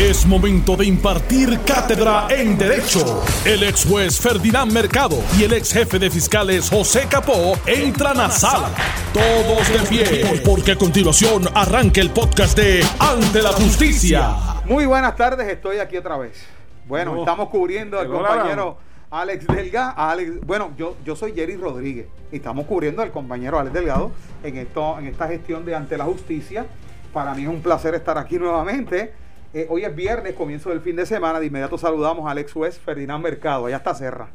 Es momento de impartir cátedra en Derecho. El ex juez Ferdinand Mercado y el ex jefe de fiscales José Capó entran a sala. Todos de pie, porque a continuación arranca el podcast de Ante la Justicia. Muy buenas tardes, estoy aquí otra vez. Bueno, No. estamos cubriendo al la compañero Alex Delgado. Alex, bueno, yo, yo soy Jerry Rodríguez y estamos cubriendo al compañero Alex Delgado en, esto, en esta gestión de Ante la Justicia. Para mí es un placer estar aquí nuevamente. Eh, hoy es viernes, comienzo del fin de semana. De inmediato saludamos al ex juez Ferdinand Mercado. Allá está Serra.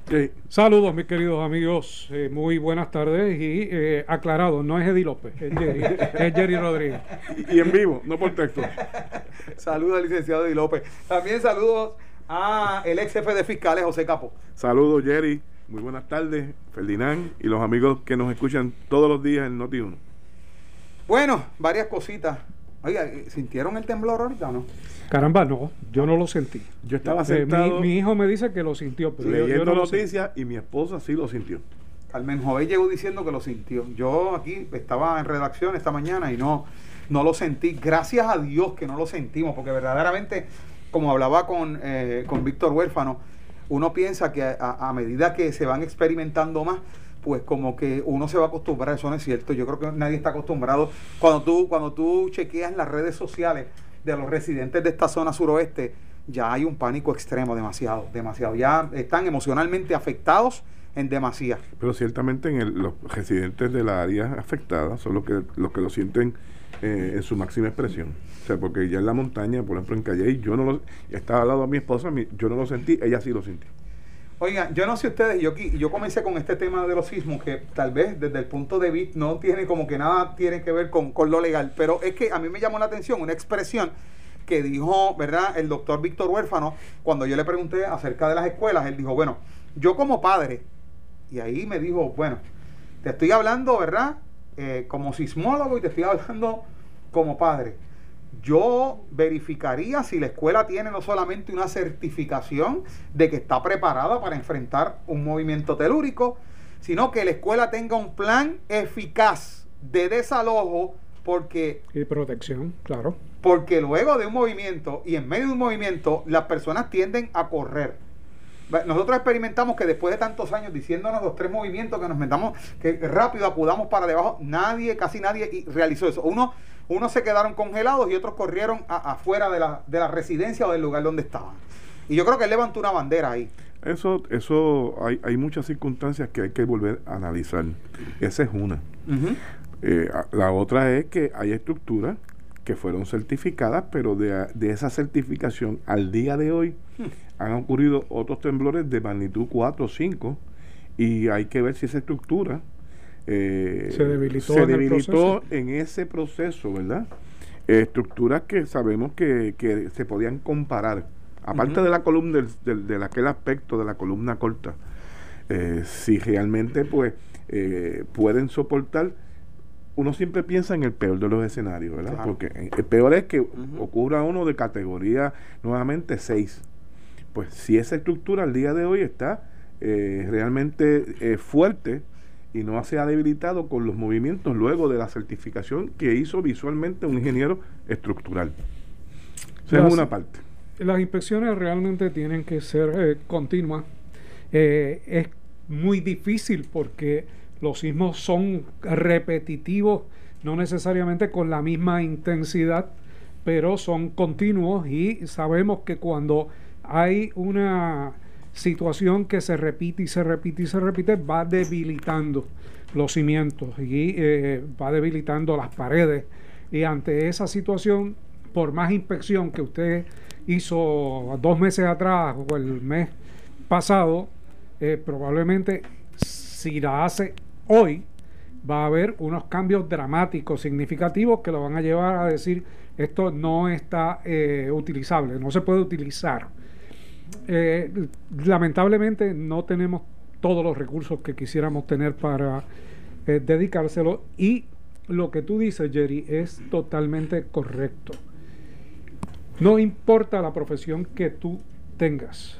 Saludos, mis queridos amigos. Eh, muy buenas tardes. Y eh, aclarado, no es Eddie López, es Jerry, es Jerry Rodríguez. Y en vivo, no por texto. Saludos al licenciado Di López. También saludos a el ex jefe de fiscales José Capo. Saludos, Jerry. Muy buenas tardes, Ferdinand y los amigos que nos escuchan todos los días en Noti 1. Bueno, varias cositas. Oiga, ¿sintieron el temblor ahorita o no? Caramba, no, yo no lo sentí. Yo estaba Eh, sentado mi, mi hijo me dice que lo sintió, pero yo- yo, leyendo no noticias y mi esposa sí lo sintió. Carmen Joven llegó diciendo que lo sintió. Yo aquí estaba en redacción esta mañana y no, no lo sentí. Gracias a Dios que no lo sentimos, porque verdaderamente, como hablaba con, eh, con Víctor Huérfano, uno piensa que a, a medida que se van experimentando más, pues como que uno se va a acostumbrar, eso no es cierto. Yo creo que nadie está acostumbrado. Cuando tú, cuando tú chequeas las redes sociales de los residentes de esta zona suroeste, ya hay un pánico extremo, demasiado, demasiado. Ya están emocionalmente afectados en demasía. Pero ciertamente en el- los residentes de la área afectada son los que, los que lo sienten eh, en su máxima expresión. O sea, porque ya en la montaña, por ejemplo en Calle, yo no lo, estaba al lado de mi esposa, mi- yo no lo sentí, ella sí lo sintió. Oiga, yo no sé ustedes, yo, yo comencé con este tema de los sismos que tal vez desde el punto de vista no tiene como que nada tiene que ver con, con lo legal, pero es que a mí me llamó la atención una expresión que dijo, ¿verdad? El doctor Víctor Huérfano, cuando yo le pregunté acerca de las escuelas, él dijo, bueno, yo como padre, y ahí me dijo, bueno, te estoy hablando, ¿verdad? Eh, como sismólogo y te estoy hablando como padre. Yo verificaría si la escuela tiene no solamente una certificación de que está preparada para enfrentar un movimiento telúrico, sino que la escuela tenga un plan eficaz de desalojo porque Y protección, claro. porque luego de un movimiento y en medio de un movimiento las personas tienden a correr. Nosotros experimentamos que después de tantos años diciéndonos los tres movimientos que nos metamos, que rápido acudamos para debajo, nadie, casi nadie realizó eso. Uno, unos se quedaron congelados y otros corrieron a- afuera de la, de la residencia o del lugar donde estaban. Y yo creo que él levantó una bandera ahí. Eso, eso hay, hay muchas circunstancias que hay que volver a analizar. Esa es una. Eh, la otra es que hay estructuras que fueron certificadas, pero de, de esa certificación al día de hoy han ocurrido otros temblores de magnitud 4 o 5 y hay que ver si esa estructura eh, Se debilitó se debilitó en ese proceso, ¿verdad? Eh, estructuras que sabemos que, que se podían comparar, aparte de la columna, del, del- de aquel aspecto de la columna corta, eh, si realmente pues eh, pueden soportar uno siempre piensa en el peor de los escenarios, ¿verdad? Claro. Porque eh, el peor es que ocurra uno de categoría nuevamente 6. Pues si esa estructura al día de hoy está eh, realmente eh, fuerte y no se ha debilitado con los movimientos luego de la certificación que hizo visualmente un ingeniero estructural. Esa Las- es una parte. Las inspecciones realmente tienen que ser eh, continuas. Eh, es muy difícil porque los sismos son repetitivos, no necesariamente con la misma intensidad, pero son continuos y sabemos que cuando hay una situación que se repite y se repite y se repite, va debilitando los cimientos y eh, va debilitando las paredes. Y ante esa situación, por más inspección que usted hizo dos meses atrás o el mes pasado, eh, probablemente si la hace hoy, va a haber unos cambios dramáticos, significativos, que lo van a llevar a decir, esto no está eh, utilizable, no se puede utilizar. Eh, lamentablemente no tenemos todos los recursos que quisiéramos tener para eh, dedicárselo y lo que tú dices, Jerry, es totalmente correcto. No importa la profesión que tú tengas,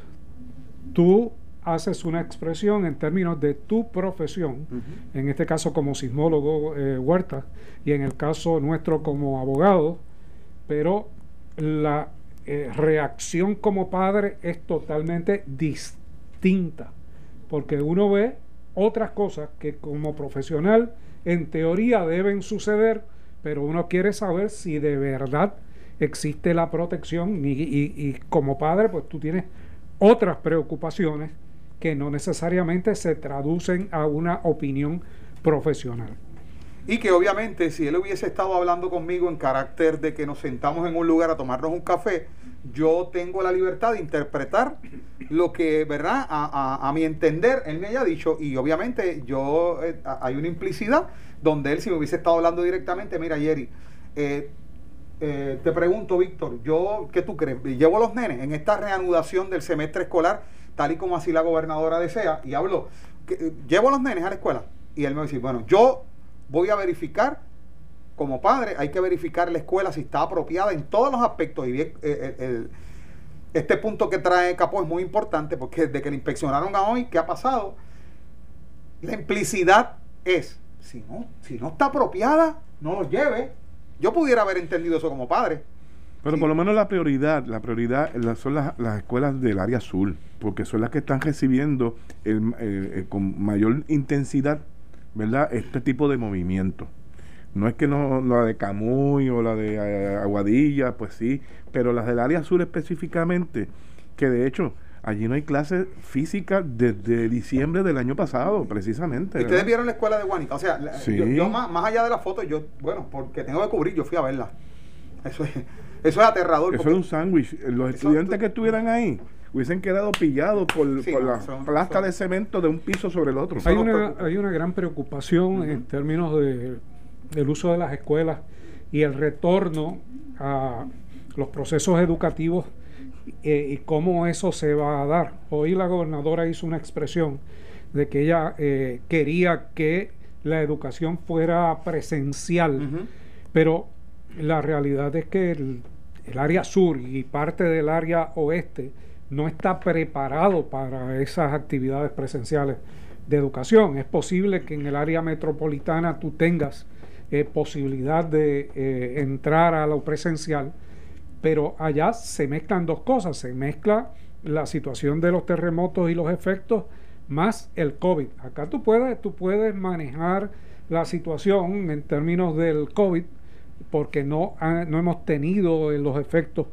tú haces una expresión en términos de tu profesión, en este caso como sismólogo eh, Huerta y en el caso nuestro como abogado, pero la eh, reacción como padre es totalmente distinta, porque uno ve otras cosas que como profesional en teoría deben suceder, pero uno quiere saber si de verdad existe la protección y, y como padre pues tú tienes otras preocupaciones que no necesariamente se traducen a una opinión profesional. Y que obviamente si él hubiese estado hablando conmigo en carácter de que nos sentamos en un lugar a tomarnos un café, yo tengo la libertad de interpretar lo que, ¿verdad? A, mi entender, él me haya dicho. Y obviamente yo, eh, hay una implicidad donde él si me hubiese estado hablando directamente, mira, Jerry, eh, eh, te pregunto, Víctor, yo, ¿qué tú crees? Llevo a los nenes en esta reanudación del semestre escolar, tal y como así la gobernadora desea, y hablo, llevo a los nenes a la escuela. Y él me dice, bueno, yo voy a verificar, como padre, hay que verificar la escuela si está apropiada en todos los aspectos. Y bien, eh, este punto que trae Capó es muy importante porque desde que le inspeccionaron a hoy, ¿qué ha pasado? La implicidad es, si no, si no está apropiada, no lo lleve. Yo pudiera haber entendido eso como padre. Pero por lo menos la prioridad, la prioridad son las, escuelas del área azul, porque son las que están recibiendo con mayor intensidad ¿verdad? Este tipo de movimiento. No es que no la de Camuy o la de eh, Aguadilla, pues sí, pero las del área sur específicamente, que de hecho allí no hay clases físicas desde diciembre del año pasado, precisamente. ¿Ustedes vieron la escuela de Guanica? O sea, yo, más, más, allá de la foto, yo, bueno, porque tengo que cubrir, yo fui a verla. Eso es, eso es aterrador. Eso es un sándwich. Los estudiantes que estuvieran ahí hubiesen quedado pillados por, la plasta de cemento de un piso sobre el otro. Hay una, hay una gran preocupación en términos de, del uso de las escuelas y el retorno a los procesos educativos eh, y cómo eso se va a dar. Hoy la gobernadora hizo una expresión de que ella eh, quería que la educación fuera presencial, pero la realidad es que el, el área sur y parte del área oeste no está preparado para esas actividades presenciales de educación. Es posible que en el área metropolitana tú tengas eh, posibilidad de eh, entrar a lo presencial, pero allá se mezclan dos cosas, se mezcla la situación de los terremotos y los efectos más el COVID. Acá tú puedes, tú puedes manejar la situación en términos del COVID porque no, no hemos tenido los efectos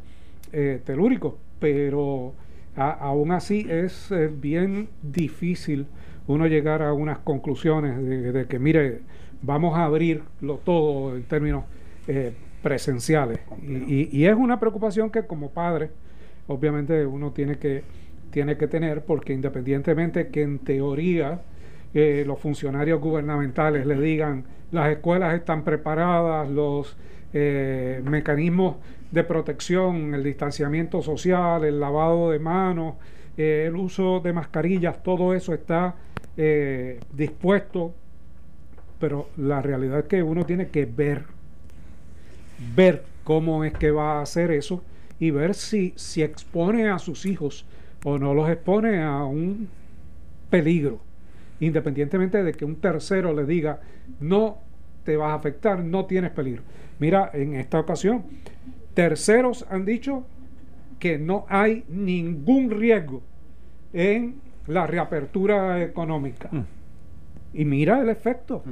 eh, telúricos, pero aún así es bien difícil uno llegar a unas conclusiones de, que, mire, vamos a abrirlo todo en términos eh, presenciales. Y, es una preocupación que como padre, obviamente uno tiene que, tiene que tener, porque independientemente que en teoría eh, los funcionarios gubernamentales le digan las escuelas están preparadas, los eh, mecanismos de protección, el distanciamiento social, el lavado de manos, el uso de mascarillas, todo eso está eh, dispuesto, pero la realidad es que uno tiene que ver, ver cómo es que va a hacer eso y ver si, si expone a sus hijos o no los expone a un peligro, independientemente de que un tercero le diga, no te vas a afectar, no tienes peligro. Mira, en esta ocasión, terceros han dicho que no hay ningún riesgo en la reapertura económica. Mm. Y mira el efecto,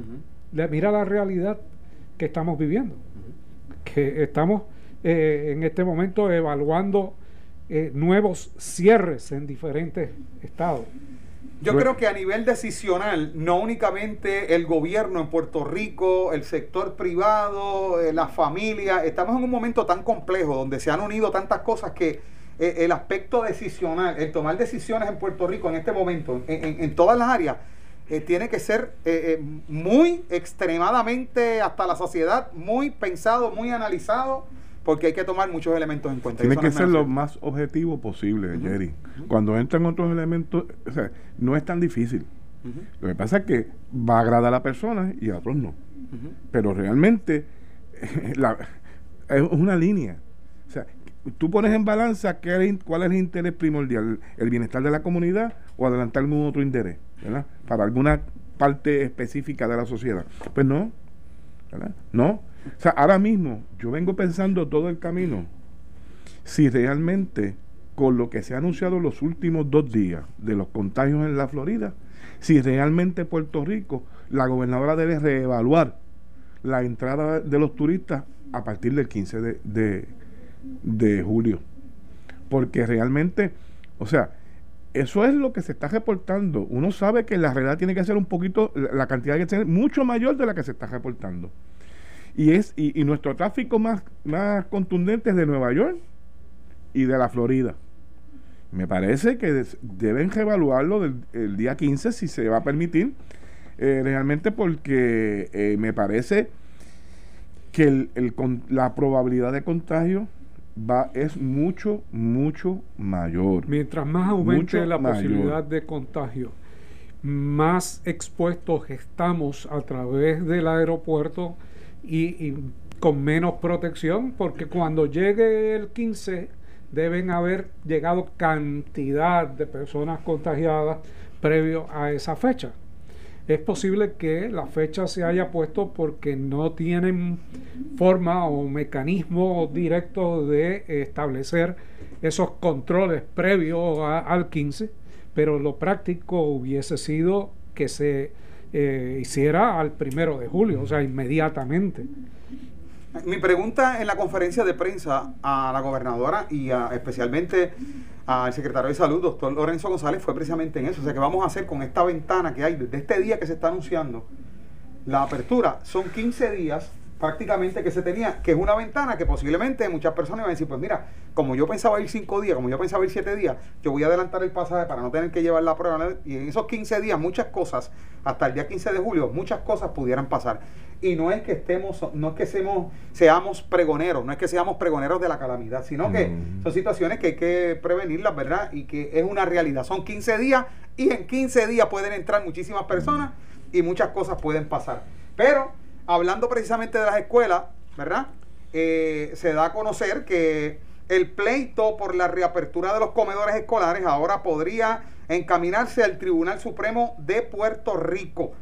mira la realidad que estamos viviendo, que estamos eh, en este momento evaluando eh, nuevos cierres en diferentes estados. Yo creo que a nivel decisional, no únicamente el gobierno en Puerto Rico, el sector privado, eh, la familia, estamos en un momento tan complejo donde se han unido tantas cosas que eh, el aspecto decisional, el tomar decisiones en Puerto Rico en este momento, en, todas las áreas, eh, tiene que ser muy extremadamente hasta la sociedad, muy pensado, muy analizado porque hay que tomar muchos elementos en cuenta. Tiene que ser lo más objetivo posible, Jerry. Cuando entran otros elementos, o sea, no es tan difícil. Lo que pasa es que va a agradar a la persona y a otros no. Pero realmente es una línea. O sea, tú pones en balanza qué, cuál es el interés primordial, el bienestar de la comunidad o adelantar algún otro interés, Para alguna parte específica de la sociedad. Pues no, ¿verdad? No, o sea, ahora mismo yo vengo pensando todo el camino si realmente con lo que se ha anunciado los últimos dos días de los contagios en la Florida, si realmente Puerto Rico, la gobernadora debe reevaluar la entrada de los turistas a partir del 15 de, de, julio. Porque realmente, o sea, eso es lo que se está reportando. Uno sabe que la realidad tiene que ser un poquito, la cantidad que ser mucho mayor de la que se está reportando. Y es y, y, nuestro tráfico más, más contundente es de Nueva York y de la Florida. Me parece que deben reevaluarlo del, el día 15 si se va a permitir, eh, realmente porque eh, me parece que la probabilidad de contagio va es mucho, mucho mayor. Mientras más aumente la posibilidad de contagio, más expuestos estamos a través del aeropuerto y, y con menos protección, porque cuando llegue el 15 deben haber llegado cantidad de personas contagiadas previo a esa fecha. Es posible que la fecha se haya puesto porque no tienen forma o mecanismo directo de establecer esos controles previos al 15, pero lo práctico hubiese sido que se eh, hiciera al primero de julio, o sea, inmediatamente. Mi pregunta en la conferencia de prensa a la gobernadora y especialmente al secretario de Salud, doctor Lorenzo González, fue precisamente en eso. O sea, que vamos a hacer con esta ventana que hay desde este día que se está anunciando la apertura? Son 15 días prácticamente que se tenía, que es una ventana que posiblemente muchas personas iban a decir, pues mira, como yo pensaba ir cinco días, como yo pensaba ir siete días, yo voy a adelantar el pasaje para no tener que llevar la prueba. Y en esos 15 días, muchas cosas, hasta el día 15 de julio, muchas cosas pudieran pasar. Y no es que estemos, no es que seamos, seamos pregoneros, no es que seamos pregoneros de la calamidad, sino que son situaciones que hay que prevenirlas, ¿verdad? Y que es una realidad. Son 15 días y en 15 días pueden entrar muchísimas personas y muchas cosas pueden pasar. Pero hablando precisamente de las escuelas, ¿verdad? Eh, se da a conocer que el pleito por la reapertura de los comedores escolares ahora podría encaminarse al Tribunal Supremo de Puerto Rico.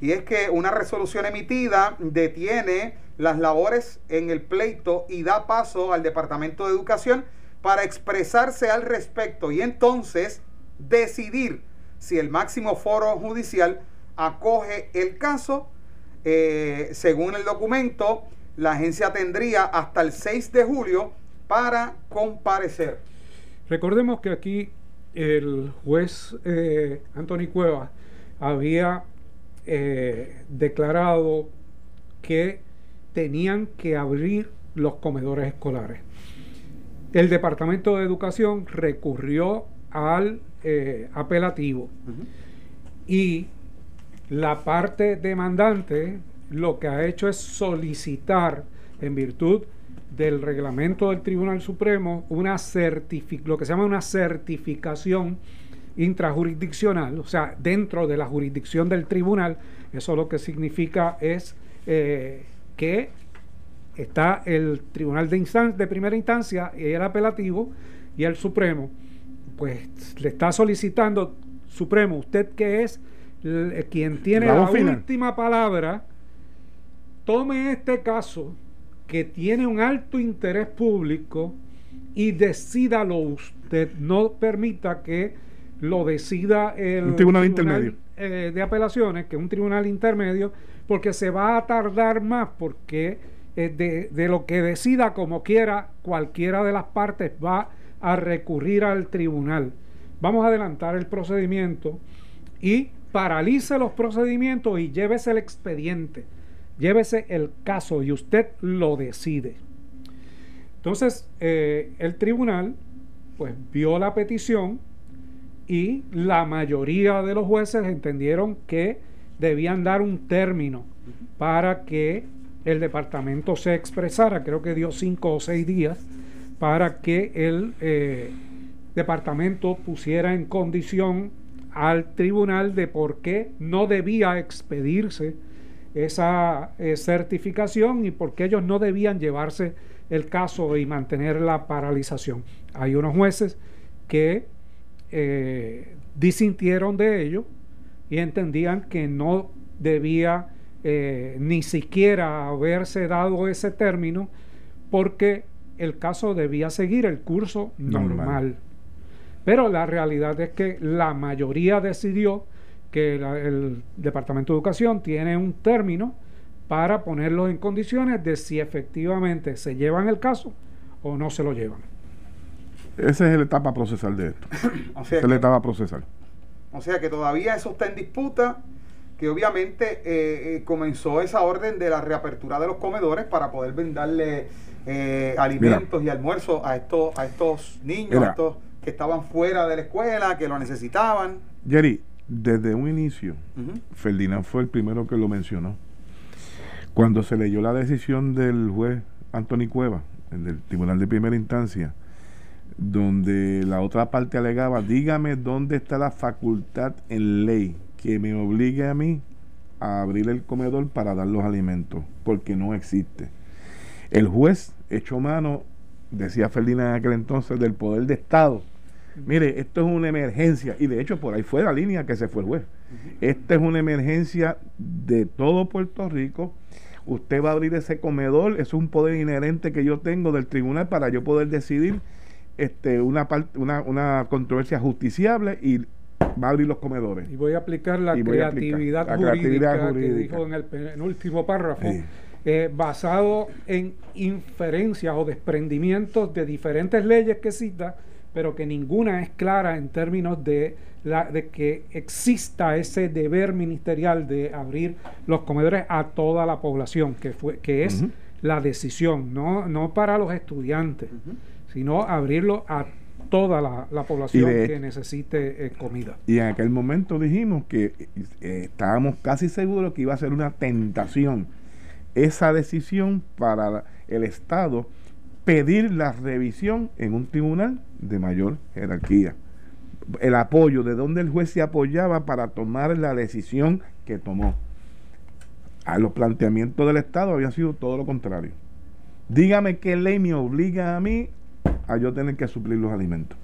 Y es que una resolución emitida detiene las labores en el pleito y da paso al Departamento de Educación para expresarse al respecto y entonces decidir si el máximo foro judicial acoge el caso eh, según el documento, la agencia tendría hasta el 6 de julio para comparecer. Recordemos que aquí el juez eh, Anthony Cueva había eh, declarado que tenían que abrir los comedores escolares. El Departamento de Educación recurrió al eh, apelativo y la parte demandante lo que ha hecho es solicitar, en virtud del reglamento del Tribunal Supremo, una lo que se llama una certificación intrajurisdiccional, o sea, dentro de la jurisdicción del tribunal, eso lo que significa es eh, que está el tribunal de, de primera instancia y el apelativo y el Supremo, pues le está solicitando, Supremo, usted que es quien tiene la, última palabra, tome este caso que tiene un alto interés público y decídalo usted. No permita que lo decida el tribunal, intermedio eh, de apelaciones, que es un tribunal intermedio, porque se va a tardar más, porque eh, de, de lo que decida como quiera, cualquiera de las partes va a recurrir al tribunal. Vamos a adelantar el procedimiento y paralice los procedimientos y llévese el expediente, llévese el caso y usted lo decide. Entonces, eh, el tribunal pues vio la petición y la mayoría de los jueces entendieron que debían dar un término para que el departamento se expresara, creo que dio cinco o seis días, para que el eh, departamento pusiera en condición al tribunal de por qué no debía expedirse esa eh, certificación y por qué ellos no debían llevarse el caso y mantener la paralización. Hay unos jueces que eh, disintieron de ello y entendían que no debía eh, ni siquiera haberse dado ese término porque el caso debía seguir el curso normal. Pero la realidad es que la mayoría decidió que el Departamento de Educación tiene un término para ponerlo en condiciones de si efectivamente se llevan el caso o no se lo llevan. Esa es la etapa procesal de esto. o Esa es la etapa procesal. O sea que todavía eso está en disputa, que obviamente eh, eh, comenzó esa orden de la reapertura de los comedores para poder brindarle eh, alimentos y almuerzos a estos, a estos niños, a estos que estaban fuera de la escuela, que lo necesitaban. Jerry, desde un inicio, Ferdinand fue el primero que lo mencionó. Cuando se leyó la decisión del juez Anthony Cueva, del Tribunal de Primera Instancia, donde la otra parte alegaba, dígame dónde está la facultad en ley que me obligue a mí a abrir el comedor para dar los alimentos, porque no existe. El juez echó mano, decía Ferdinand en aquel entonces, del poder de Estado. Mire, esto es una emergencia, y de hecho por ahí fue la línea que se fue el juez. Esta es una emergencia de todo Puerto Rico. Usted va a abrir ese comedor, es un poder inherente que yo tengo del tribunal para yo poder decidir este, una, una, una controversia justiciable y va a abrir los comedores. Y voy a aplicar la, creatividad, jurídica que dijo en el último párrafo, eh, basado en inferencias o desprendimientos de diferentes leyes que cita, pero que ninguna es clara en términos de, la, de que exista ese deber ministerial de abrir los comedores a toda la población, que, fue, que es la decisión, no, no para los estudiantes sino abrirlo a toda la, población que necesite eh, comida. Y en aquel momento dijimos que eh, estábamos casi seguros que iba a ser una tentación. Esa decisión para el Estado pedir la revisión en un tribunal de mayor jerarquía. El apoyo, de donde el juez se apoyaba para tomar la decisión que tomó. A los planteamientos del Estado había sido todo lo contrario. Dígame qué ley me obliga a mí a yo tener que suplir los alimentos.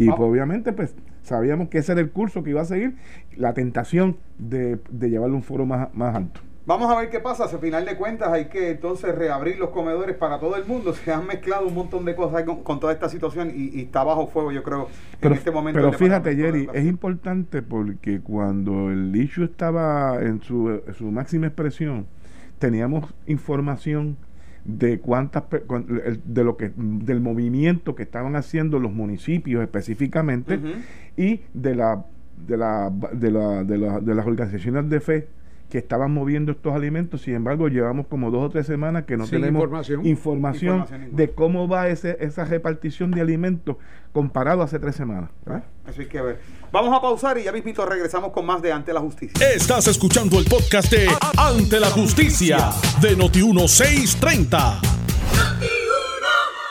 Y pues, obviamente, pues sabíamos que ese era el curso que iba a seguir, la tentación de, de llevarle un foro más, más alto. Vamos a ver qué pasa. Si al final de cuentas hay que entonces reabrir los comedores para todo el mundo. Se han mezclado un montón de cosas con, toda esta situación y, está bajo fuego, yo creo, pero, en este momento. Pero fíjate, Jerry, es importante porque cuando el issue estaba en su, su máxima expresión, teníamos información de cuántas de lo que del movimiento que estaban haciendo los municipios específicamente y de la de la, de la de, la, de las organizaciones de fe que estaban moviendo estos alimentos, sin embargo llevamos como dos o tres semanas que no tenemos información, de cómo va ese, esa repartición de alimentos comparado a hace tres semanas. Eso hay que ver. Vamos a pausar y ya mismito regresamos con más de Ante la Justicia. Estás escuchando el podcast de Ante la Justicia de Noti1630.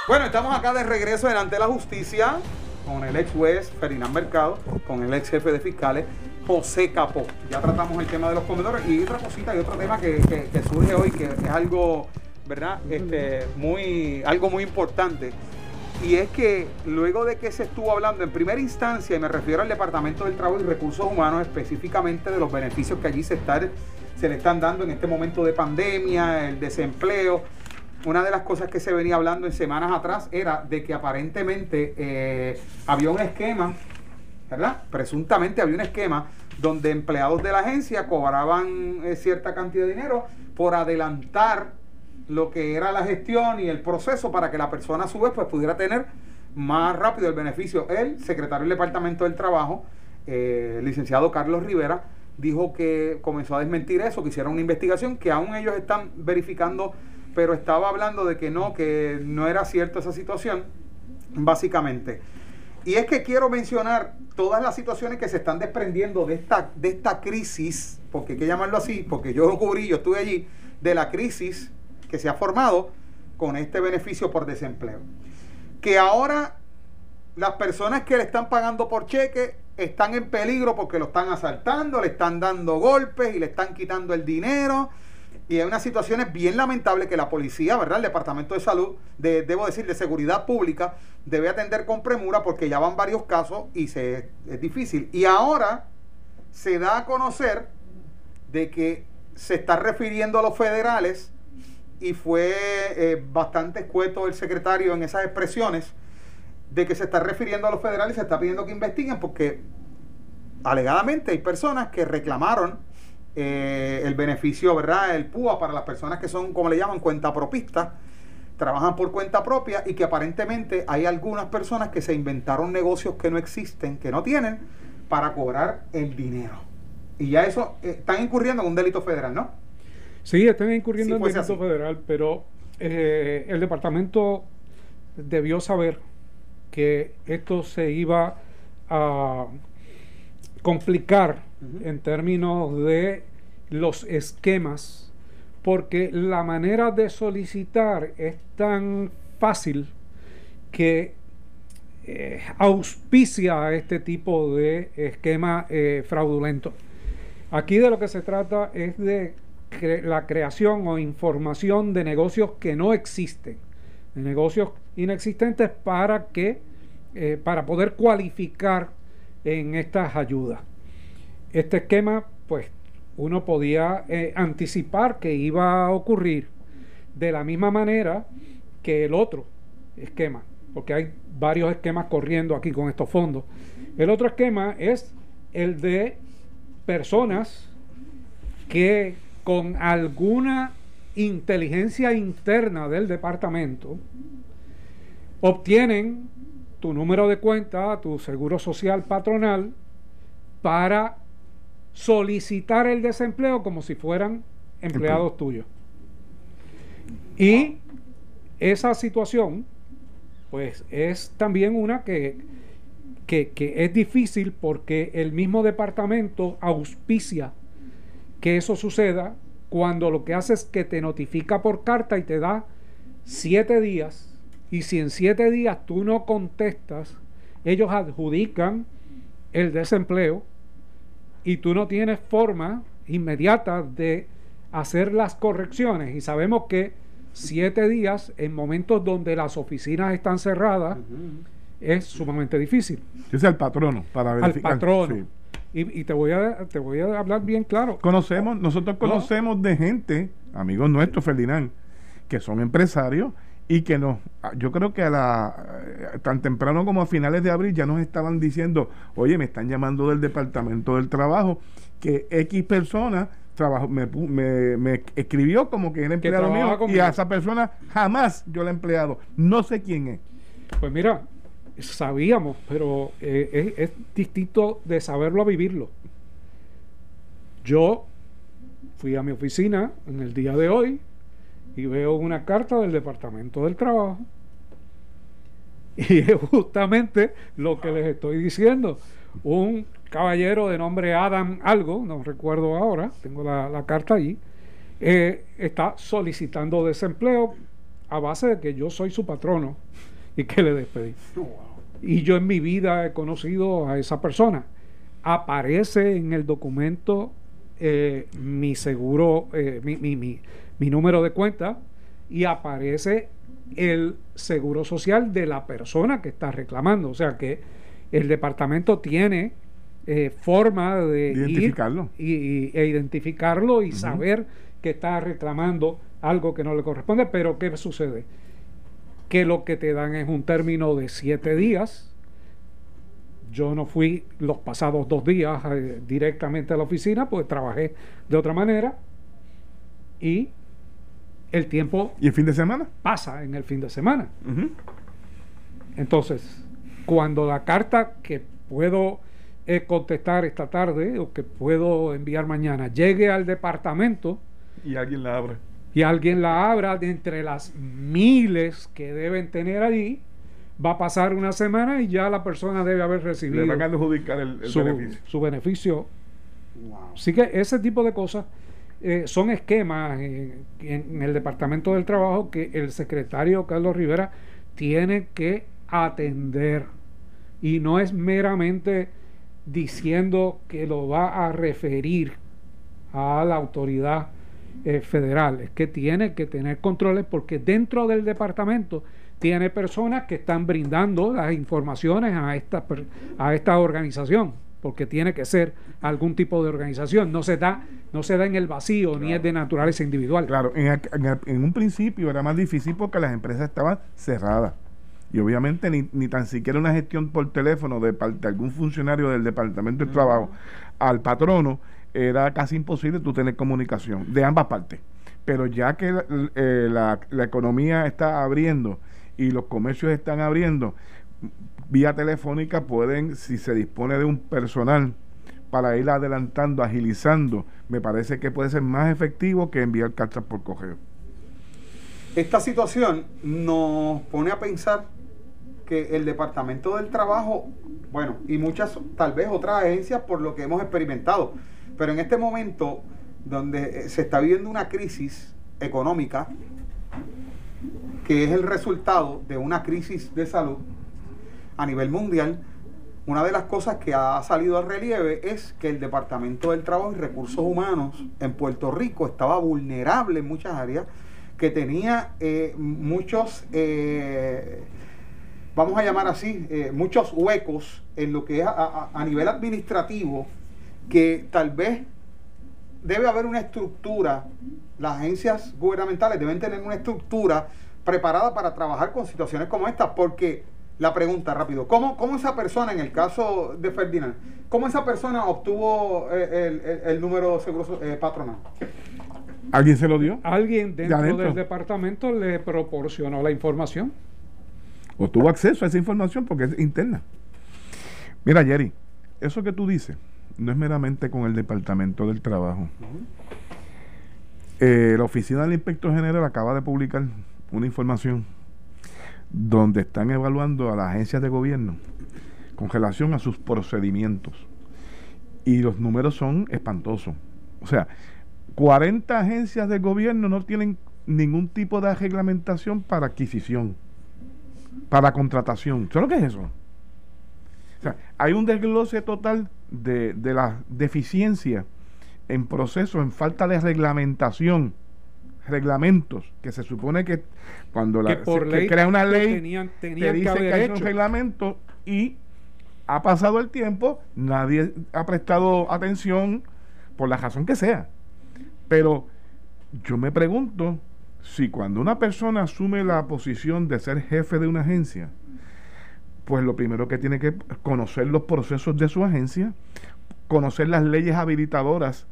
Bueno, estamos acá de regreso en Ante la Justicia con el ex juez Ferdinand Mercado, con el ex jefe de fiscales José Capó. Ya tratamos el tema de los comedores y otra cosita y otro tema que, surge hoy que es algo, ¿verdad? Este, muy, algo muy importante. Y es que luego de que se estuvo hablando en primera instancia, y me refiero al Departamento del Trabajo y Recursos Humanos, específicamente de los beneficios que allí se, se le están dando en este momento de pandemia, el desempleo, una de las cosas que se venía hablando en semanas atrás era de que aparentemente eh, había un esquema ¿verdad? Presuntamente había un esquema donde empleados de la agencia cobraban eh, cierta cantidad de dinero por adelantar lo que era la gestión y el proceso para que la persona a su vez pues, pudiera tener más rápido el beneficio. El secretario del Departamento del Trabajo, eh, licenciado Carlos Rivera, dijo que comenzó a desmentir eso, que hicieron una investigación, que aún ellos están verificando, pero estaba hablando de que no, que no era cierta esa situación, básicamente. Y es que quiero mencionar todas las situaciones que se están desprendiendo de esta, de esta crisis, porque hay que llamarlo así, porque yo cubrí, yo estuve allí, de la crisis que se ha formado con este beneficio por desempleo. Que ahora las personas que le están pagando por cheque están en peligro porque lo están asaltando, le están dando golpes y le están quitando el dinero y hay unas situaciones bien lamentables que la policía, ¿verdad? El Departamento de Salud, de, debo decir, de Seguridad Pública, debe atender con premura porque ya van varios casos y se, es difícil. Y ahora se da a conocer de que se está refiriendo a los federales y fue eh, bastante escueto el secretario en esas expresiones de que se está refiriendo a los federales y se está pidiendo que investiguen porque alegadamente hay personas que reclamaron eh, el beneficio, ¿verdad? El PUA para las personas que son, como le llaman, cuentapropistas, trabajan por cuenta propia y que aparentemente hay algunas personas que se inventaron negocios que no existen, que no tienen, para cobrar el dinero. Y ya eso eh, están incurriendo en un delito federal, ¿no? Sí, están incurriendo en un delito federal, pero eh, el departamento debió saber que esto se iba a complicar en términos de los esquemas, porque la manera de solicitar es tan fácil que eh, auspicia este tipo de esquema eh, fraudulento. Aquí de lo que se trata es de la creación o información de negocios que no existen, de negocios inexistentes para que eh, para poder cualificar en estas ayudas. Este esquema, pues, uno podía anticipar que iba a ocurrir de la misma manera que el otro esquema porque hay varios esquemas corriendo aquí con estos fondos. El otro esquema es el de personas que con alguna inteligencia interna del departamento obtienen tu número de cuenta, tu seguro social patronal, para solicitar el desempleo como si fueran empleados tuyos. Y esa situación pues es también una que, que, es difícil porque el mismo departamento auspicia que eso suceda cuando lo que hace es que te notifica por carta y te da siete días y si en siete días tú no contestas, ellos adjudican el desempleo y tú no tienes forma inmediata de hacer las correcciones y sabemos que siete días en momentos donde las oficinas están cerradas es sumamente difícil. Es el patrono para verificar. Al patrono. Y, te voy a te voy a hablar bien claro. Conocemos, nosotros conocemos de gente, amigos nuestros, Ferdinand, que son empresarios y que nos, yo creo que a la eh, tan temprano como a finales de abril ya nos estaban diciendo, oye, me están llamando del departamento del trabajo que X personas trabajo, me, me, escribió como que era empleado mío y a esa persona jamás yo la he empleado. No sé quién es. Pues mira, sabíamos, pero eh, es, distinto de saberlo a vivirlo. Yo fui a mi oficina en el día de hoy y veo una carta del Departamento del Trabajo. Y es justamente lo que les estoy diciendo. Un caballero de nombre Adam algo, no recuerdo ahora, tengo la, carta ahí, eh, está solicitando desempleo a base de que yo soy su patrono y que le despedí. Oh, y yo en mi vida he conocido a esa persona. Aparece en el documento eh, mi seguro, eh, mi, mi, mi, mi número de cuenta y aparece el seguro social de la persona que está reclamando. O sea que el departamento tiene eh, forma de identificarlo y, e identificarlo y saber que está reclamando algo que no le corresponde. Pero ¿qué sucede? Que lo que te dan es un término de siete días. Yo no fui los pasados dos días eh, directamente a la oficina, pues trabajé de otra manera. Y el tiempo... ¿Y el fin de semana? Pasa en el fin de semana. Entonces, cuando la carta que puedo es contestar esta tarde o que puedo enviar mañana, llegue al departamento y alguien la abra. Y alguien la abra de entre las miles que deben tener allí, va a pasar una semana y ya la persona debe haber recibido el, su, beneficio. Su beneficio. Así que ese tipo de cosas eh, son esquemas en el Departamento del Trabajo que el secretario Carlos Rivera tiene que atender. Y no es meramente diciendo que lo va a referir a la autoridad eh, federal. Es que tiene que tener controles porque dentro del departamento tiene personas que están brindando las informaciones a esta, a esta organización. Porque tiene que ser algún tipo de organización. No se da, no se da en el vacío ni es de naturaleza individual. Claro, en, en, un principio era más difícil porque las empresas estaban cerradas. Y obviamente ni, ni tan siquiera una gestión por teléfono de, de algún funcionario del Departamento del Trabajo al patrono era casi imposible tú tener comunicación de ambas partes. Pero ya que eh, la, la, economía está abriendo y los comercios están abriendo, vía telefónica pueden, si se dispone de un personal para ir adelantando, agilizando, me parece que puede ser más efectivo que enviar cartas por correo. Esta situación nos pone a pensar que el Departamento del Trabajo, bueno, y muchas, tal vez otras agencias por lo que hemos experimentado, pero en este momento donde eh, se está viviendo una crisis económica, que es el resultado de una crisis de salud a nivel mundial, una de las cosas que ha salido al relieve es que el Departamento del Trabajo y Recursos Humanos en Puerto Rico estaba vulnerable en muchas áreas, que tenía eh, muchos, eh, vamos a llamar así, muchos huecos en lo que es a nivel administrativo que tal vez debe haber una estructura, las agencias gubernamentales deben tener una estructura preparada para trabajar con situaciones como esta, porque la pregunta rápido, ¿cómo, cómo esa persona, en el caso de Ferdinand, cómo esa persona obtuvo eh, el, número seguro eh, patronal? ¿Alguien se lo dio? Alguien dentro del departamento le proporcionó la información. O tuvo acceso a esa información porque es interna. Mira, Jerry, eso que tú dices, no es meramente con el Departamento del Trabajo. Eh, la Oficina del Inspector General acaba de publicar una información donde están evaluando a las agencias de gobierno con relación a sus procedimientos. Y los números son espantosos. O sea, 40 agencias de gobierno no tienen ningún tipo de reglamentación para adquisición, para contratación. ¿Sabes lo que es eso? O sea, hay un desglose total de, de la deficiencia en proceso, en falta de reglamentación, reglamentos, que se supone que cuando la, por crea una ley, te dice que, hay un reglamento y ha pasado el tiempo, nadie ha prestado atención por la razón que sea. Pero yo me pregunto si cuando una persona asume la posición de ser jefe de una agencia, pues lo primero que tiene que conocer los procesos de su agencia, conocer las leyes habilitadoras,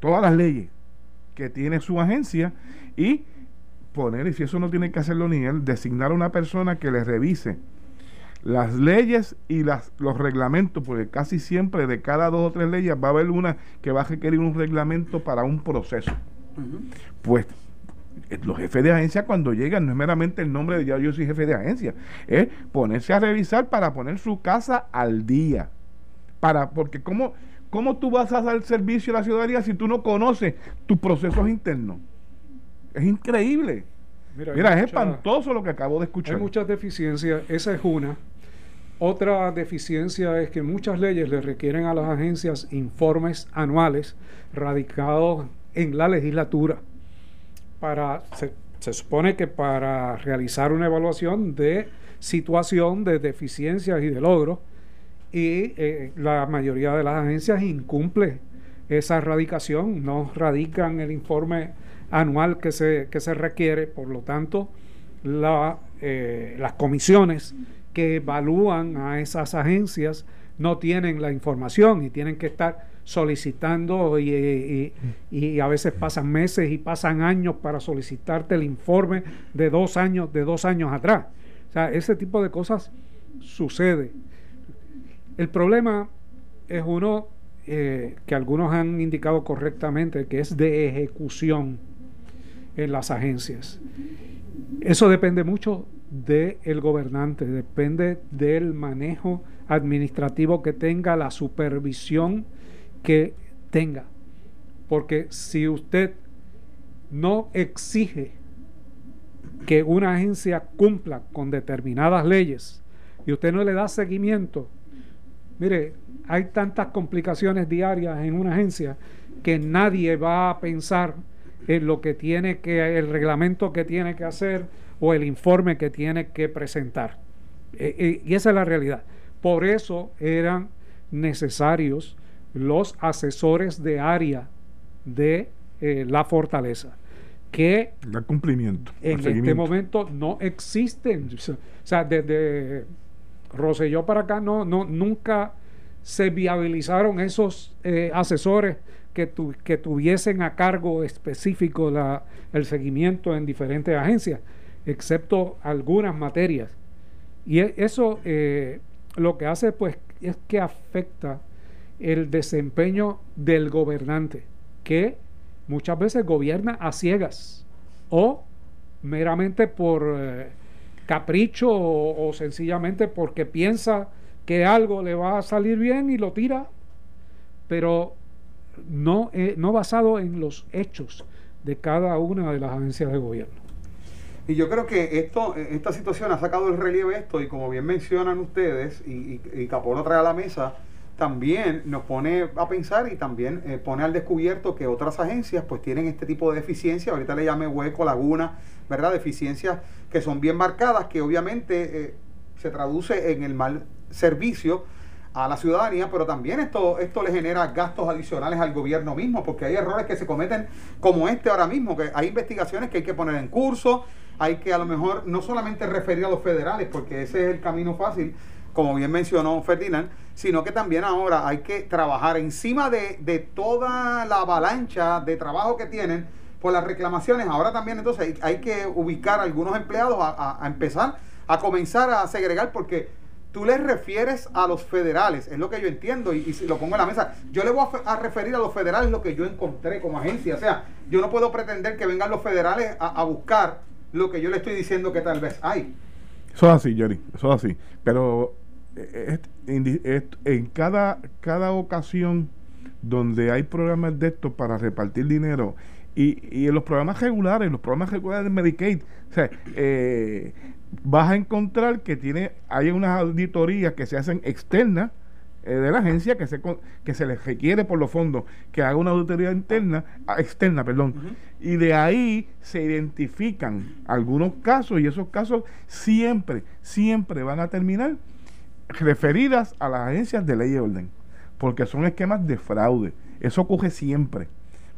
todas las leyes que tiene su agencia y poner, y si eso no tiene que hacerlo ni él, designar a una persona que le revise las leyes y las, los reglamentos, porque casi siempre de cada dos o tres leyes va a haber una que va a requerir un reglamento para un proceso. Pues eh, los jefes de agencia cuando llegan no es meramente el nombre de ya yo soy jefe de agencia, es ponerse a revisar para poner su casa al día. Para, porque ¿cómo, cómo tú vas a dar servicio a la ciudadanía si tú no conoces tus procesos internos? Es increíble. Mira, es espantoso lo que acabo de escuchar. Hay muchas deficiencias, esa es una. Otra deficiencia es que muchas leyes le requieren a las agencias informes anuales radicados en la legislatura para, se, supone que para realizar una evaluación de situación de deficiencias y de logros, y eh, la mayoría de las agencias incumple esa radicación, no radican el informe anual que se, que se requiere, por lo tanto, la, eh, las comisiones que evalúan a esas agencias no tienen la información y tienen que estar solicitando y, y, a veces pasan meses y pasan años para solicitarte el informe de dos años, de dos años atrás. O sea, ese tipo de cosas sucede. El problema es uno eh, que algunos han indicado correctamente, que es de ejecución en las agencias. Eso depende mucho del gobernante, depende del manejo administrativo que tenga, la supervisión que tenga. Porque si usted no exige que una agencia cumpla con determinadas leyes y usted no le da seguimiento, mire, hay tantas complicaciones diarias en una agencia que nadie va a pensar en lo que tiene que, el reglamento que tiene que hacer o el informe que tiene que presentar. Eh, eh, y esa es la realidad. Por eso eran necesarios los asesores de área de eh, la fortaleza que cumplimiento en este momento no existen o sea desde Roselló para acá no, no nunca se viabilizaron esos eh, asesores que, que tuviesen a cargo específico el seguimiento en diferentes agencias, excepto algunas materias. Y e, eso eh, lo que hace pues es que afecta el desempeño del gobernante, que muchas veces gobierna a ciegas o meramente por eh, capricho o, sencillamente porque piensa que algo le va a salir bien y lo tira, pero no, eh, no basado en los hechos de cada una de las agencias de gobierno. Y yo creo que esto, esta situación ha sacado el relieve esto y como bien mencionan ustedes y, y, lo trae a la mesa, también nos pone a pensar y también eh, pone al descubierto que otras agencias pues tienen este tipo de deficiencia, ahorita le llame hueco, laguna, ¿verdad? Deficiencias que son bien marcadas, que obviamente eh, se traduce en el mal servicio a la ciudadanía, pero también esto, esto le genera gastos adicionales al gobierno mismo, porque hay errores que se cometen como este ahora mismo, que hay investigaciones que hay que poner en curso, hay que a lo mejor no solamente referir a los federales, porque ese es el camino fácil, como bien mencionó Ferdinand, sino que también ahora hay que trabajar encima de, de toda la avalancha de trabajo que tienen por las reclamaciones. Ahora también entonces hay, que ubicar a algunos empleados a, a empezar a comenzar a segregar, porque tú le refieres a los federales, es lo que yo entiendo y, si lo pongo en la mesa. Yo le voy a, referir a los federales lo que yo encontré como agencia. O sea, yo no puedo pretender que vengan los federales a, buscar lo que yo le estoy diciendo que tal vez hay. Eso es así, Jerry, eso es así. Pero en cada, cada ocasión donde hay programas de estos para repartir dinero y, y en los programas regulares, los programas regulares de Medicaid, o sea, eh, vas a encontrar que tiene hay unas auditorías que se hacen externas eh, de la agencia que se que se les requiere por los fondos que haga una auditoría interna ah, externa perdón y de ahí se identifican algunos casos y esos casos siempre siempre van a terminar referidas a las agencias de ley y orden porque son esquemas de fraude. Eso ocurre siempre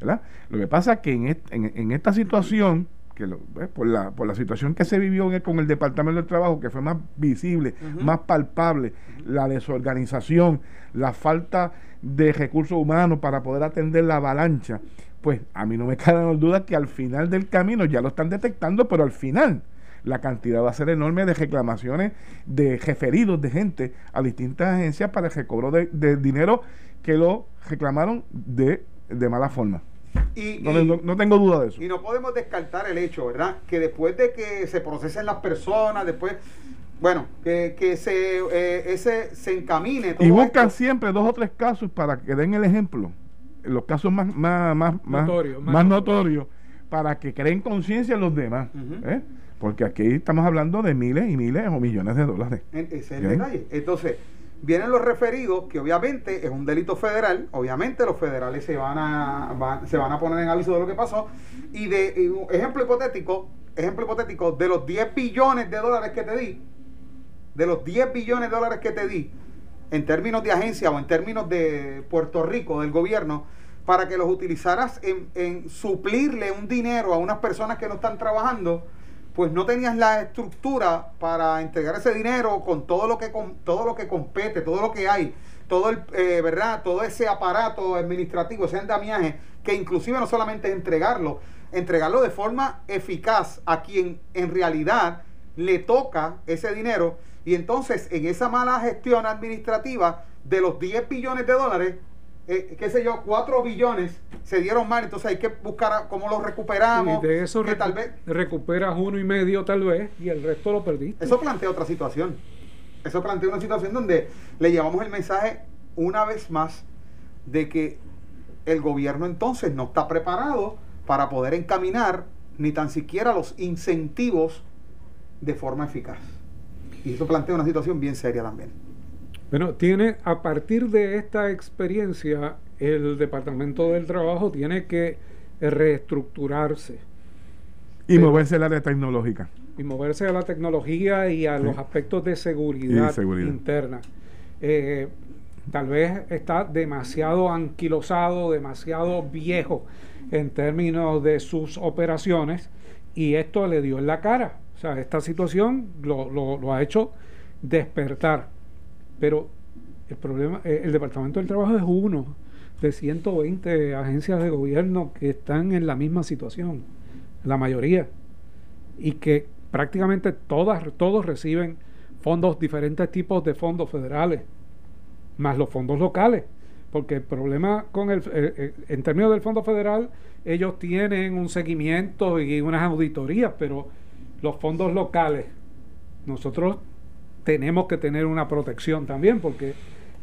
¿verdad? lo que pasa es que en, en esta situación que lo, por, la, por la situación que se vivió con el Departamento del Trabajo, que fue más visible, más palpable, la desorganización, la falta de recursos humanos para poder atender la avalancha, pues a mí no me cabe duda que al final del camino ya lo están detectando, pero al final la cantidad va a ser enorme de reclamaciones de referidos de gente a distintas agencias para el recobro de, de dinero que lo reclamaron de, de mala forma. Y, no, tengo duda de eso. Y no podemos descartar el hecho, ¿verdad? Que después de que se procesen las personas, después, bueno, que, que se, eh, ese, se encamine. Todo y buscan siempre dos o tres casos para que den el ejemplo. Los casos más, más, más, más, notorios, para que creen conciencia en los demás. ¿eh? Porque aquí estamos hablando de miles y miles o millones de dólares. Ese es el detalle. Entonces, Vienen los referidos, que obviamente es un delito federal, obviamente los federales se van a, se van a poner en aviso de lo que pasó. Y de ejemplo hipotético, ejemplo hipotético, de los 10 billones de dólares que te di, de los 10 billones de dólares que te di, en términos de agencia o en términos de Puerto Rico, del gobierno, para que los utilizaras en, en suplirle un dinero a unas personas que no están trabajando, pues no tenías la estructura para entregar ese dinero con todo lo que con, todo lo que compete, todo lo que hay, todo el eh, verdad, todo ese aparato administrativo, ese andamiaje, que inclusive no solamente entregarlo, entregarlo de forma eficaz a quien en realidad le toca ese dinero. Y entonces en esa mala gestión administrativa de los 10 billones de dólares eh, qué sé yo, 4 billones se dieron mal, entonces hay que buscar cómo los recuperamos. Y de eso que tal vez recuperas uno y medio tal vez y el resto lo perdiste. Eso plantea otra situación. Eso plantea una situación donde le llevamos el mensaje una vez más de que el gobierno entonces no está preparado para poder encaminar ni tan siquiera los incentivos de forma eficaz. Y eso plantea una situación bien seria también. Bueno, tiene, a partir de esta experiencia, el Departamento del Trabajo tiene que reestructurarse. Y moverse al área tecnológica. Y moverse a la tecnología y a los aspectos de seguridad, interna. Eh, tal vez está demasiado anquilosado, demasiado viejo en términos de sus operaciones y esto le dio en la cara. O sea, esta situación lo, lo, ha hecho despertar. Pero el problema, eh, el Departamento del Trabajo es uno de 120 agencias de gobierno que están en la misma situación, la mayoría, y que prácticamente todas, todos reciben fondos, diferentes tipos de fondos federales, más los fondos locales, porque el problema con el, eh, eh, en términos del fondo federal, ellos tienen un seguimiento y unas auditorías, pero los fondos locales, nosotros tenemos que tener una protección también, porque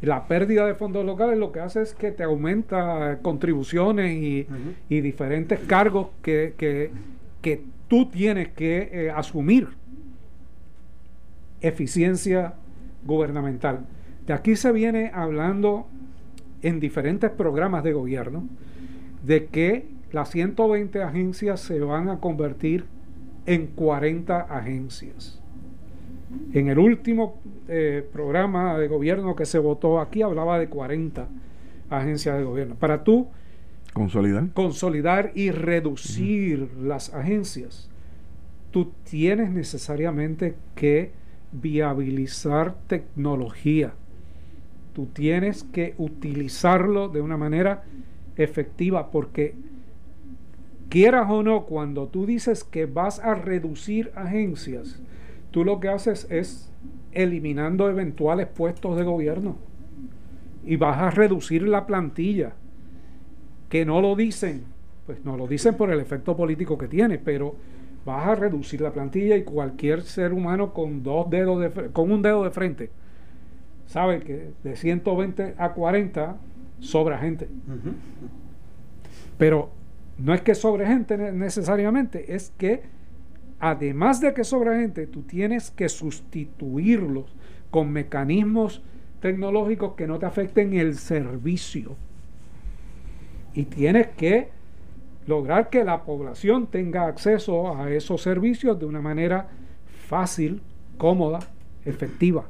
la pérdida de fondos locales lo que hace es que te aumenta contribuciones y, diferentes cargos que, que, tú tienes que eh, asumir. Eficiencia gubernamental. De aquí se viene hablando en diferentes programas de gobierno de que las 120 agencias se van a convertir en 40 agencias. En el último eh, programa de gobierno que se votó aquí hablaba de 40 agencias de gobierno. Para tú consolidar, consolidar y reducir las agencias, tú tienes necesariamente que viabilizar tecnología. Tú tienes que utilizarlo de una manera efectiva porque quieras o no, cuando tú dices que vas a reducir agencias, tú lo que haces es eliminando eventuales puestos de gobierno y vas a reducir la plantilla. Que no lo dicen, pues no lo dicen por el efecto político que tiene, pero vas a reducir la plantilla y cualquier ser humano con dos dedos de, con un dedo de frente sabe que de 120 a 40 sobra gente. Pero no es que sobre gente necesariamente, es que además de que sobra gente, tú tienes que sustituirlos con mecanismos tecnológicos que no te afecten el servicio. Y tienes que lograr que la población tenga acceso a esos servicios de una manera fácil, cómoda, efectiva.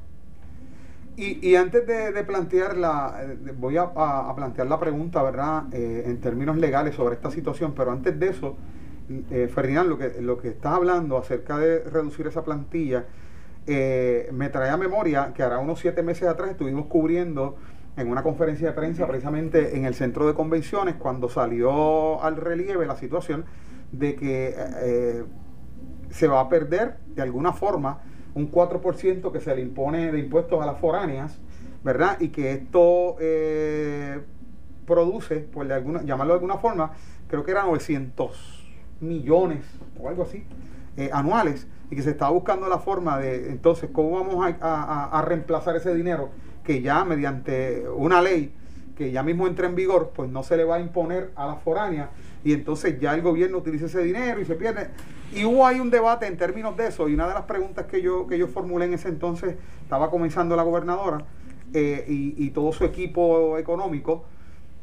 Y, antes de, plantear la, voy a, plantear la pregunta, ¿verdad?, eh, en términos legales sobre esta situación, pero antes de eso, eh, Ferdinand, lo que, lo que estás hablando acerca de reducir esa plantilla, eh, me trae a memoria que ahora unos siete meses atrás estuvimos cubriendo en una conferencia de prensa precisamente en el centro de convenciones cuando salió al relieve la situación de que se va a perder de alguna forma un 4% que se le impone de impuestos a las foráneas, ¿verdad? Y que esto eh, produce, pues de alguna, llamarlo de alguna forma, creo que eran 900 millones o algo así, eh, anuales, y que se está buscando la forma de, entonces, ¿cómo vamos a, reemplazar ese dinero que ya mediante una ley que ya mismo entra en vigor, pues no se le va a imponer a las foráneas y entonces ya el gobierno utiliza ese dinero y se pierde. Y hubo ahí un debate en términos de eso, y una de las preguntas que yo, que yo formulé en ese entonces, estaba comenzando la gobernadora eh, y, todo su equipo económico,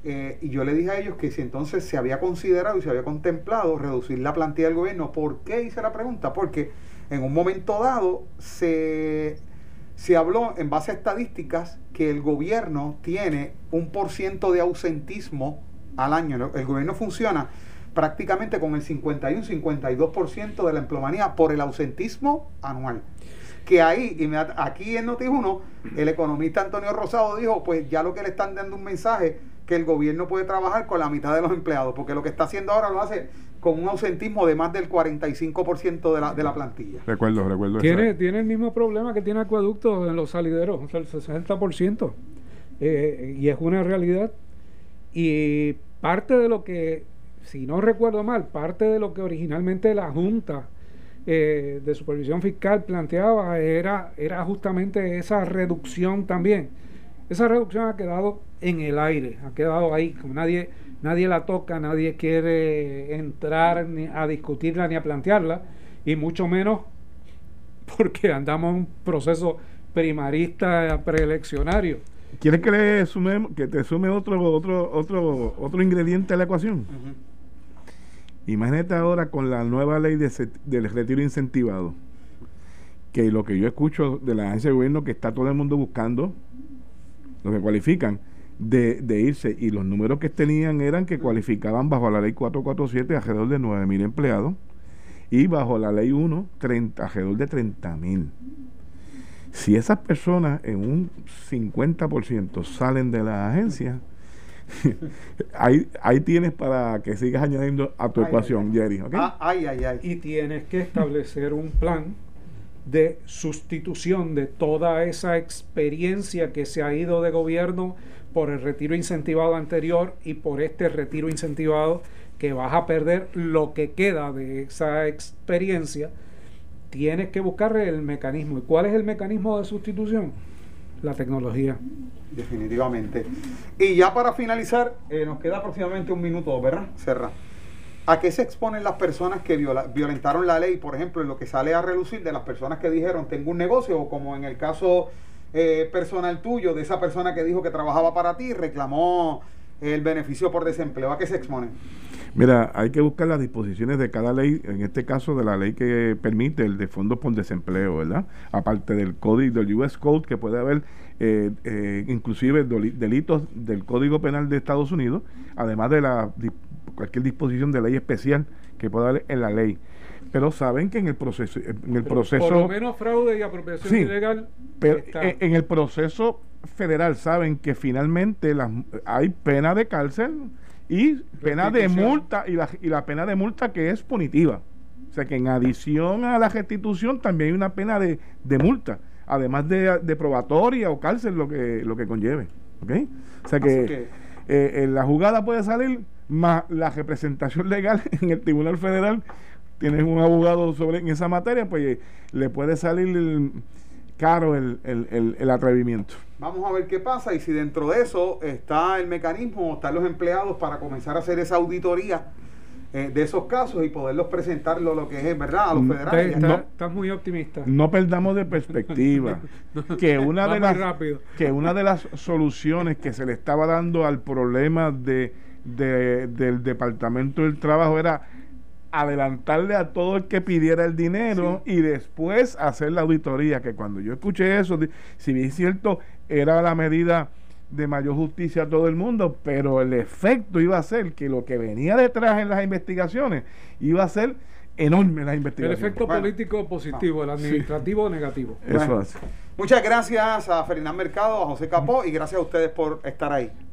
eh, y yo le dije a ellos que si entonces se había considerado y se había contemplado reducir la plantilla del gobierno, ¿por qué hice la pregunta? Porque en un momento dado se, se habló en base a estadísticas que el gobierno tiene un por ciento de ausentismo al año. El gobierno funciona prácticamente con el 51-52% de la empleomanía por el ausentismo anual. Que ahí, y aquí en Noti1, el economista Antonio Rosado dijo, pues ya lo que le están dando un mensaje que el gobierno puede trabajar con la mitad de los empleados, porque lo que está haciendo ahora lo hace con un ausentismo de más del 45% de la, de la plantilla. Recuerdo, recuerdo. Tiene, tiene el mismo problema que tiene Acueducto en los salideros, el 60%. Eh, y es una realidad. Y parte de lo que si no recuerdo mal, parte de lo que originalmente la Junta eh, de Supervisión Fiscal planteaba era, era justamente esa reducción también. Esa reducción ha quedado en el aire, ha quedado ahí, como nadie, nadie la toca, nadie quiere entrar ni a discutirla ni a plantearla, y mucho menos porque andamos en un proceso primarista preeleccionario. ¿Quieres que le sume, que te sume otro, otro, otro, otro ingrediente a la ecuación? Imagínate ahora con la nueva ley de, del retiro incentivado, que lo que yo escucho de la agencia de gobierno que está todo el mundo buscando los que cualifican, de, de, irse. Y los números que tenían eran que cualificaban bajo la ley 447 alrededor de 9 mil empleados y bajo la ley 1 30, alrededor de 30 mil. Si esas personas en un 50% salen de la agencia, ahí, ahí tienes para que sigas añadiendo a tu ecuación, Jerry. Ah, y tienes que establecer un plan de sustitución de toda esa experiencia que se ha ido de gobierno por el retiro incentivado anterior y por este retiro incentivado que vas a perder lo que queda de esa experiencia, tienes que buscar el mecanismo. ¿Y cuál es el mecanismo de sustitución? La tecnología. Definitivamente. Y ya para finalizar, eh, nos queda aproximadamente un minuto, ¿verdad? Cerra. ¿A qué se exponen las personas que violentaron la ley? Por ejemplo, en lo que sale a relucir de las personas que dijeron tengo un negocio, o como en el caso eh, personal tuyo, de esa persona que dijo que trabajaba para ti, reclamó el beneficio por desempleo. ¿A qué se exponen? Mira, hay que buscar las disposiciones de cada ley, en este caso de la ley que permite el de fondos por desempleo, ¿verdad? Aparte del código del US Code, que puede haber eh, eh, inclusive delitos del Código Penal de Estados Unidos, además de la cualquier disposición de ley especial que pueda haber en la ley. Pero saben que en el proceso, en el proceso, por lo menos fraude y apropiación ilegal. Pero en, el proceso federal saben que finalmente las, hay pena de cárcel y pena de multa y la, y la pena de multa que es punitiva. O sea que en adición a la restitución también hay una pena de, de multa, además de, de, probatoria o cárcel lo que, lo que conlleve. ¿okay? O sea que, eh, la jugada puede salir más la representación legal en el Tribunal Federal. Tienes un abogado sobre en esa materia, pues le puede salir caro el, el, el, atrevimiento. Vamos a ver qué pasa y si dentro de eso está el mecanismo, están los empleados para comenzar a hacer esa auditoría eh, de esos casos y poderlos presentarlo lo que es verdad a los mm, federales. estás muy optimista. No perdamos de perspectiva que una de las que una de las soluciones que se le estaba dando al problema de, de del departamento del trabajo era adelantarle a todo el que pidiera el dinero y después hacer la auditoría, que cuando yo escuché eso, si bien es cierto, era la medida de mayor justicia a todo el mundo, pero el efecto iba a ser que lo que venía detrás en las investigaciones iba a ser enorme las investigaciones. El efecto político positivo, el administrativo negativo. Eso Muchas gracias a Ferdinand Mercado, a José Capó y gracias a ustedes por estar ahí.